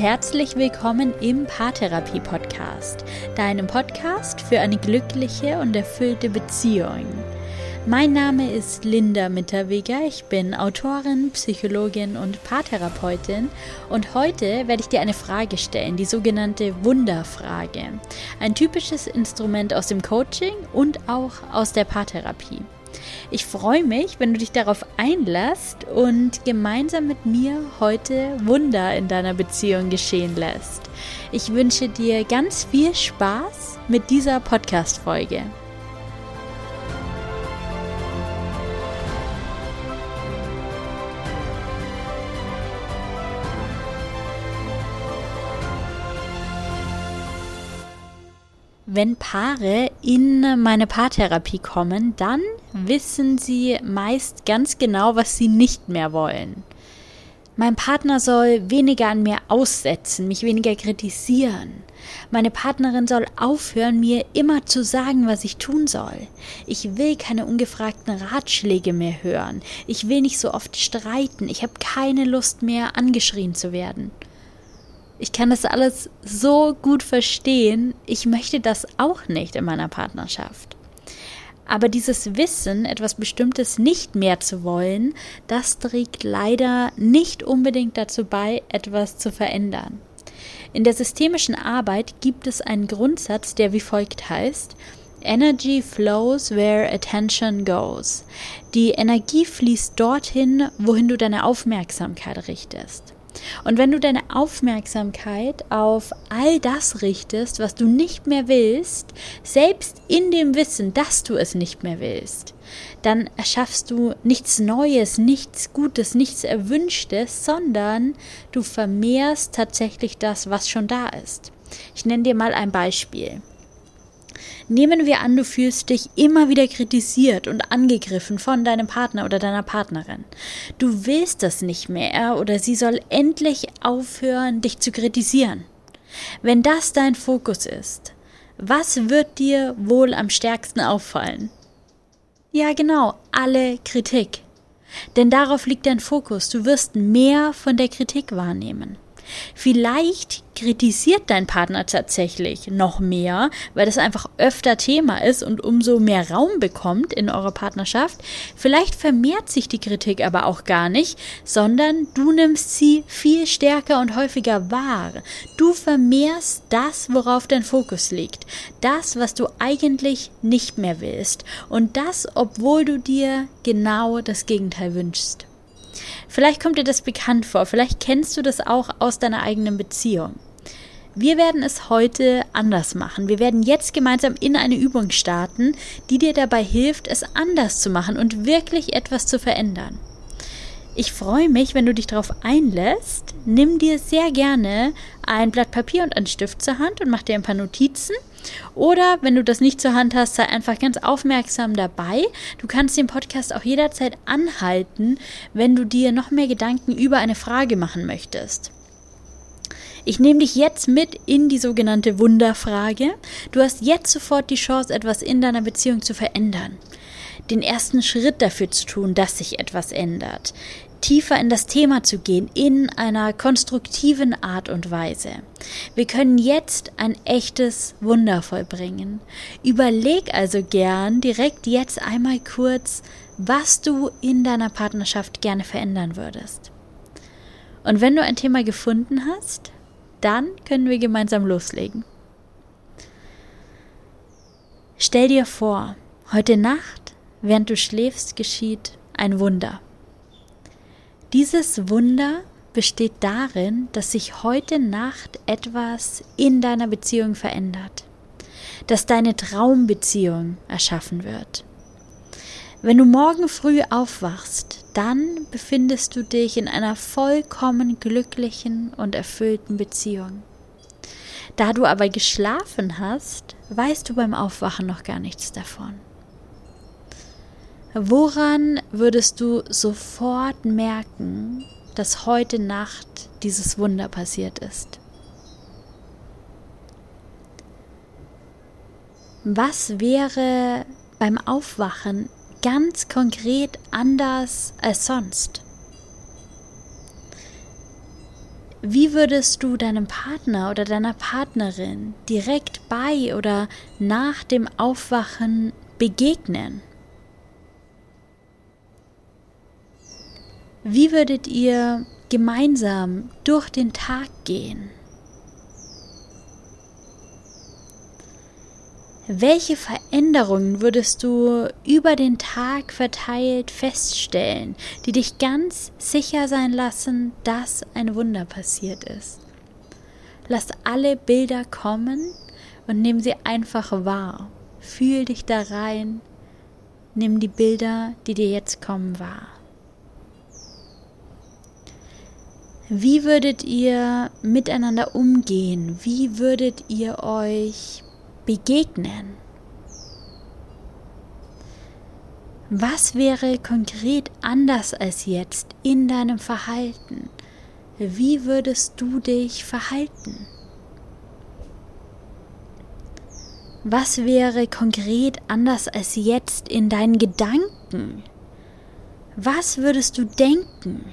herzlich willkommen im Paartherapie Podcast, deinem Podcast für eine glückliche und erfüllte Beziehung. Mein Name ist Linda Mitterweger, ich bin Autorin, Psychologin und Paartherapeutin und heute werde ich dir eine Frage stellen, die sogenannte Wunderfrage. Ein typisches Instrument aus dem Coaching und auch aus der Paartherapie. Ich freue mich, wenn du dich darauf einlässt und gemeinsam mit mir heute Wunder in deiner Beziehung geschehen lässt. Ich wünsche dir ganz viel Spaß mit dieser Podcast-Folge. Wenn Paare in meine Paartherapie kommen, dann wissen sie meist ganz genau, was sie nicht mehr wollen. Mein Partner soll weniger an mir aussetzen, mich weniger kritisieren. Meine Partnerin soll aufhören, mir immer zu sagen, was ich tun soll. Ich will keine ungefragten Ratschläge mehr hören. Ich will nicht so oft streiten. Ich habe keine Lust mehr, angeschrien zu werden. Ich kann das alles so gut verstehen. Ich möchte das auch nicht in meiner Partnerschaft. Aber dieses Wissen, etwas Bestimmtes nicht mehr zu wollen, das trägt leider nicht unbedingt dazu bei, etwas zu verändern. In der systemischen Arbeit gibt es einen Grundsatz, der wie folgt heißt, Energy flows where attention goes. Die Energie fließt dorthin, wohin du deine Aufmerksamkeit richtest. Und wenn du deine Aufmerksamkeit auf all das richtest, was du nicht mehr willst, selbst in dem Wissen, dass du es nicht mehr willst, dann erschaffst du nichts Neues, nichts Gutes, nichts Erwünschtes, sondern du vermehrst tatsächlich das, was schon da ist. Ich nenne dir mal ein Beispiel. Nehmen wir an, du fühlst dich immer wieder kritisiert und angegriffen von deinem Partner oder deiner Partnerin. Du willst das nicht mehr, er oder sie soll endlich aufhören, dich zu kritisieren. Wenn das dein Fokus ist, was wird dir wohl am stärksten auffallen? Ja, genau, alle Kritik. Denn darauf liegt dein Fokus. Du wirst mehr von der Kritik wahrnehmen. Vielleicht kritisiert dein Partner tatsächlich noch mehr, weil das einfach öfter Thema ist und umso mehr Raum bekommt in eurer Partnerschaft. Vielleicht vermehrt sich die Kritik aber auch gar nicht, sondern du nimmst sie viel stärker und häufiger wahr. Du vermehrst das, worauf dein Fokus liegt. Das, was du eigentlich nicht mehr willst. Und das, obwohl du dir genau das Gegenteil wünschst. Vielleicht kommt dir das bekannt vor, vielleicht kennst du das auch aus deiner eigenen Beziehung. Wir werden es heute anders machen. Wir werden jetzt gemeinsam in eine Übung starten, die dir dabei hilft, es anders zu machen und wirklich etwas zu verändern. Ich freue mich, wenn du dich darauf einlässt. Nimm dir sehr gerne ein Blatt Papier und einen Stift zur Hand und mach dir ein paar Notizen oder wenn du das nicht zur Hand hast, sei einfach ganz aufmerksam dabei. Du kannst den Podcast auch jederzeit anhalten, wenn du dir noch mehr Gedanken über eine Frage machen möchtest. Ich nehme dich jetzt mit in die sogenannte Wunderfrage. Du hast jetzt sofort die Chance, etwas in deiner Beziehung zu verändern. Den ersten Schritt dafür zu tun, dass sich etwas ändert tiefer in das Thema zu gehen, in einer konstruktiven Art und Weise. Wir können jetzt ein echtes Wunder vollbringen. Überleg also gern direkt jetzt einmal kurz, was du in deiner Partnerschaft gerne verändern würdest. Und wenn du ein Thema gefunden hast, dann können wir gemeinsam loslegen. Stell dir vor, heute Nacht, während du schläfst, geschieht ein Wunder. Dieses Wunder besteht darin, dass sich heute Nacht etwas in deiner Beziehung verändert, dass deine Traumbeziehung erschaffen wird. Wenn du morgen früh aufwachst, dann befindest du dich in einer vollkommen glücklichen und erfüllten Beziehung. Da du aber geschlafen hast, weißt du beim Aufwachen noch gar nichts davon. Woran würdest du sofort merken, dass heute Nacht dieses Wunder passiert ist? Was wäre beim Aufwachen ganz konkret anders als sonst? Wie würdest du deinem Partner oder deiner Partnerin direkt bei oder nach dem Aufwachen begegnen? Wie würdet ihr gemeinsam durch den Tag gehen? Welche Veränderungen würdest du über den Tag verteilt feststellen, die dich ganz sicher sein lassen, dass ein Wunder passiert ist? Lass alle Bilder kommen und nimm sie einfach wahr. Fühl dich da rein. Nimm die Bilder, die dir jetzt kommen, wahr. Wie würdet ihr miteinander umgehen? Wie würdet ihr euch begegnen? Was wäre konkret anders als jetzt in deinem Verhalten? Wie würdest du dich verhalten? Was wäre konkret anders als jetzt in deinen Gedanken? Was würdest du denken?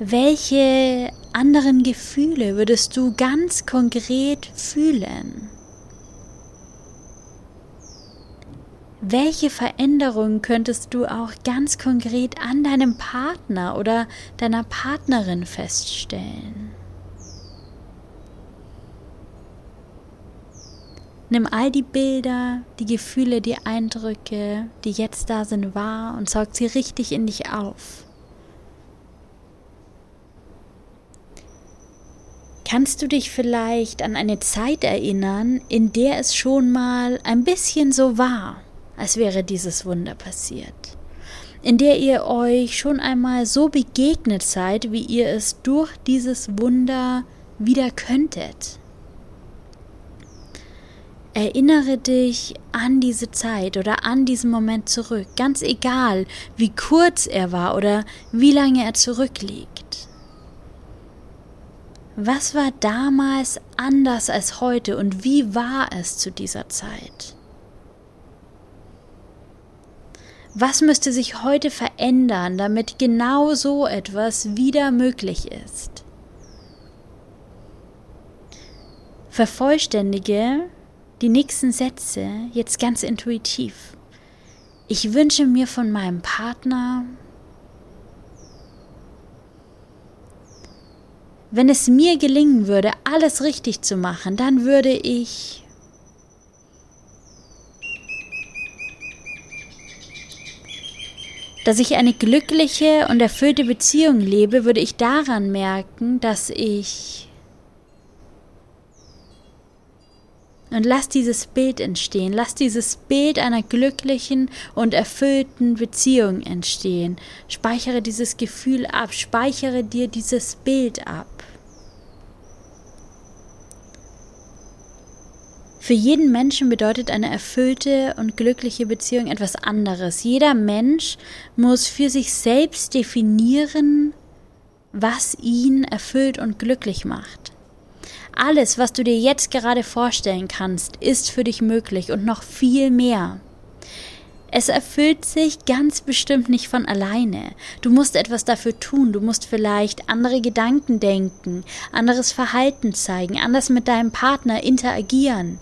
Welche anderen Gefühle würdest du ganz konkret fühlen? Welche Veränderungen könntest du auch ganz konkret an deinem Partner oder deiner Partnerin feststellen? Nimm all die Bilder, die Gefühle, die Eindrücke, die jetzt da sind, wahr und saug sie richtig in dich auf. Kannst du dich vielleicht an eine Zeit erinnern, in der es schon mal ein bisschen so war, als wäre dieses Wunder passiert? In der ihr euch schon einmal so begegnet seid, wie ihr es durch dieses Wunder wieder könntet? Erinnere dich an diese Zeit oder an diesen Moment zurück, ganz egal, wie kurz er war oder wie lange er zurückliegt. Was war damals anders als heute und wie war es zu dieser Zeit? Was müsste sich heute verändern, damit genau so etwas wieder möglich ist? Vervollständige die nächsten Sätze jetzt ganz intuitiv. Ich wünsche mir von meinem Partner, Wenn es mir gelingen würde, alles richtig zu machen, dann würde ich dass ich eine glückliche und erfüllte Beziehung lebe, würde ich daran merken, dass ich und lass dieses Bild entstehen, lass dieses Bild einer glücklichen und erfüllten Beziehung entstehen. Speichere dieses Gefühl ab, speichere dir dieses Bild ab. Für jeden Menschen bedeutet eine erfüllte und glückliche Beziehung etwas anderes. Jeder Mensch muss für sich selbst definieren, was ihn erfüllt und glücklich macht. Alles, was du dir jetzt gerade vorstellen kannst, ist für dich möglich und noch viel mehr. Es erfüllt sich ganz bestimmt nicht von alleine. Du musst etwas dafür tun, du musst vielleicht andere Gedanken denken, anderes Verhalten zeigen, anders mit deinem Partner interagieren.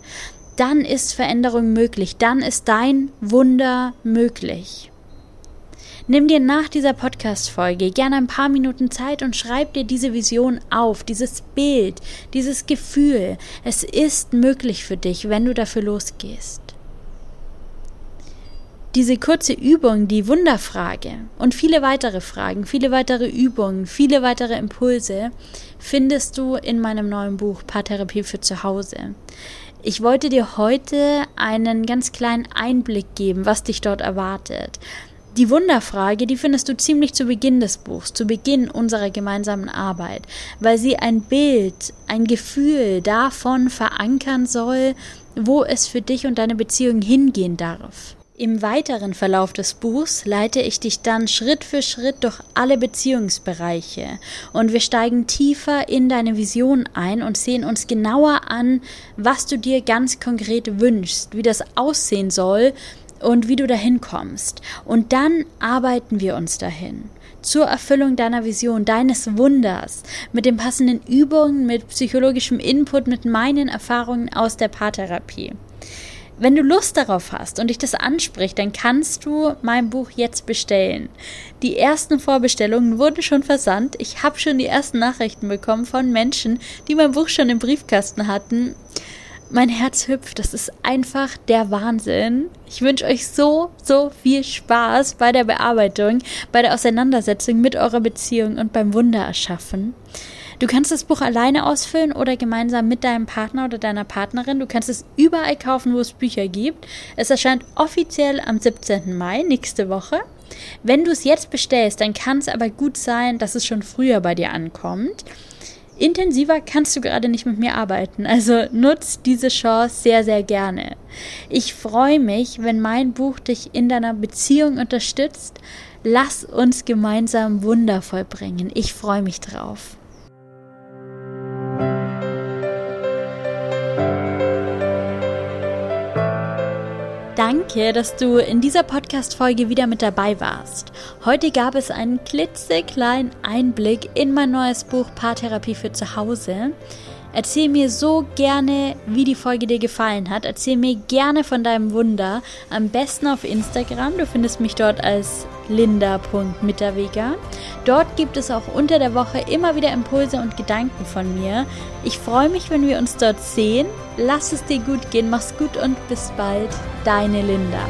Dann ist Veränderung möglich, dann ist dein Wunder möglich. Nimm dir nach dieser Podcast-Folge gerne ein paar Minuten Zeit und schreib dir diese Vision auf, dieses Bild, dieses Gefühl. Es ist möglich für dich, wenn du dafür losgehst diese kurze Übung, die Wunderfrage und viele weitere Fragen, viele weitere Übungen, viele weitere Impulse findest du in meinem neuen Buch Paartherapie für zu Hause. Ich wollte dir heute einen ganz kleinen Einblick geben, was dich dort erwartet. Die Wunderfrage, die findest du ziemlich zu Beginn des Buchs, zu Beginn unserer gemeinsamen Arbeit, weil sie ein Bild, ein Gefühl davon verankern soll, wo es für dich und deine Beziehung hingehen darf. Im weiteren Verlauf des Buchs leite ich dich dann Schritt für Schritt durch alle Beziehungsbereiche und wir steigen tiefer in deine Vision ein und sehen uns genauer an, was du dir ganz konkret wünschst, wie das aussehen soll und wie du dahin kommst. Und dann arbeiten wir uns dahin. zur Erfüllung deiner Vision, deines Wunders, mit den passenden Übungen, mit psychologischem Input, mit meinen Erfahrungen aus der Paartherapie. Wenn du Lust darauf hast und dich das anspricht, dann kannst du mein Buch jetzt bestellen. Die ersten Vorbestellungen wurden schon versandt. Ich habe schon die ersten Nachrichten bekommen von Menschen, die mein Buch schon im Briefkasten hatten. Mein Herz hüpft, das ist einfach der Wahnsinn. Ich wünsche euch so, so viel Spaß bei der Bearbeitung, bei der Auseinandersetzung mit eurer Beziehung und beim Wunder erschaffen. Du kannst das Buch alleine ausfüllen oder gemeinsam mit deinem Partner oder deiner Partnerin. Du kannst es überall kaufen, wo es Bücher gibt. Es erscheint offiziell am 17. Mai, nächste Woche. Wenn du es jetzt bestellst, dann kann es aber gut sein, dass es schon früher bei dir ankommt. Intensiver kannst du gerade nicht mit mir arbeiten, also nutz diese Chance sehr, sehr gerne. Ich freue mich, wenn mein Buch dich in deiner Beziehung unterstützt. Lass uns gemeinsam Wunder vollbringen. Ich freue mich drauf. Danke, dass du in dieser Podcast-Folge wieder mit dabei warst. Heute gab es einen klitzekleinen Einblick in mein neues Buch Paartherapie für zu Hause. Erzähl mir so gerne, wie die Folge dir gefallen hat. Erzähl mir gerne von deinem Wunder. Am besten auf Instagram. Du findest mich dort als linda.mitterweger. Dort gibt es auch unter der Woche immer wieder Impulse und Gedanken von mir. Ich freue mich, wenn wir uns dort sehen. Lass es dir gut gehen, mach's gut und bis bald. Deine Linda.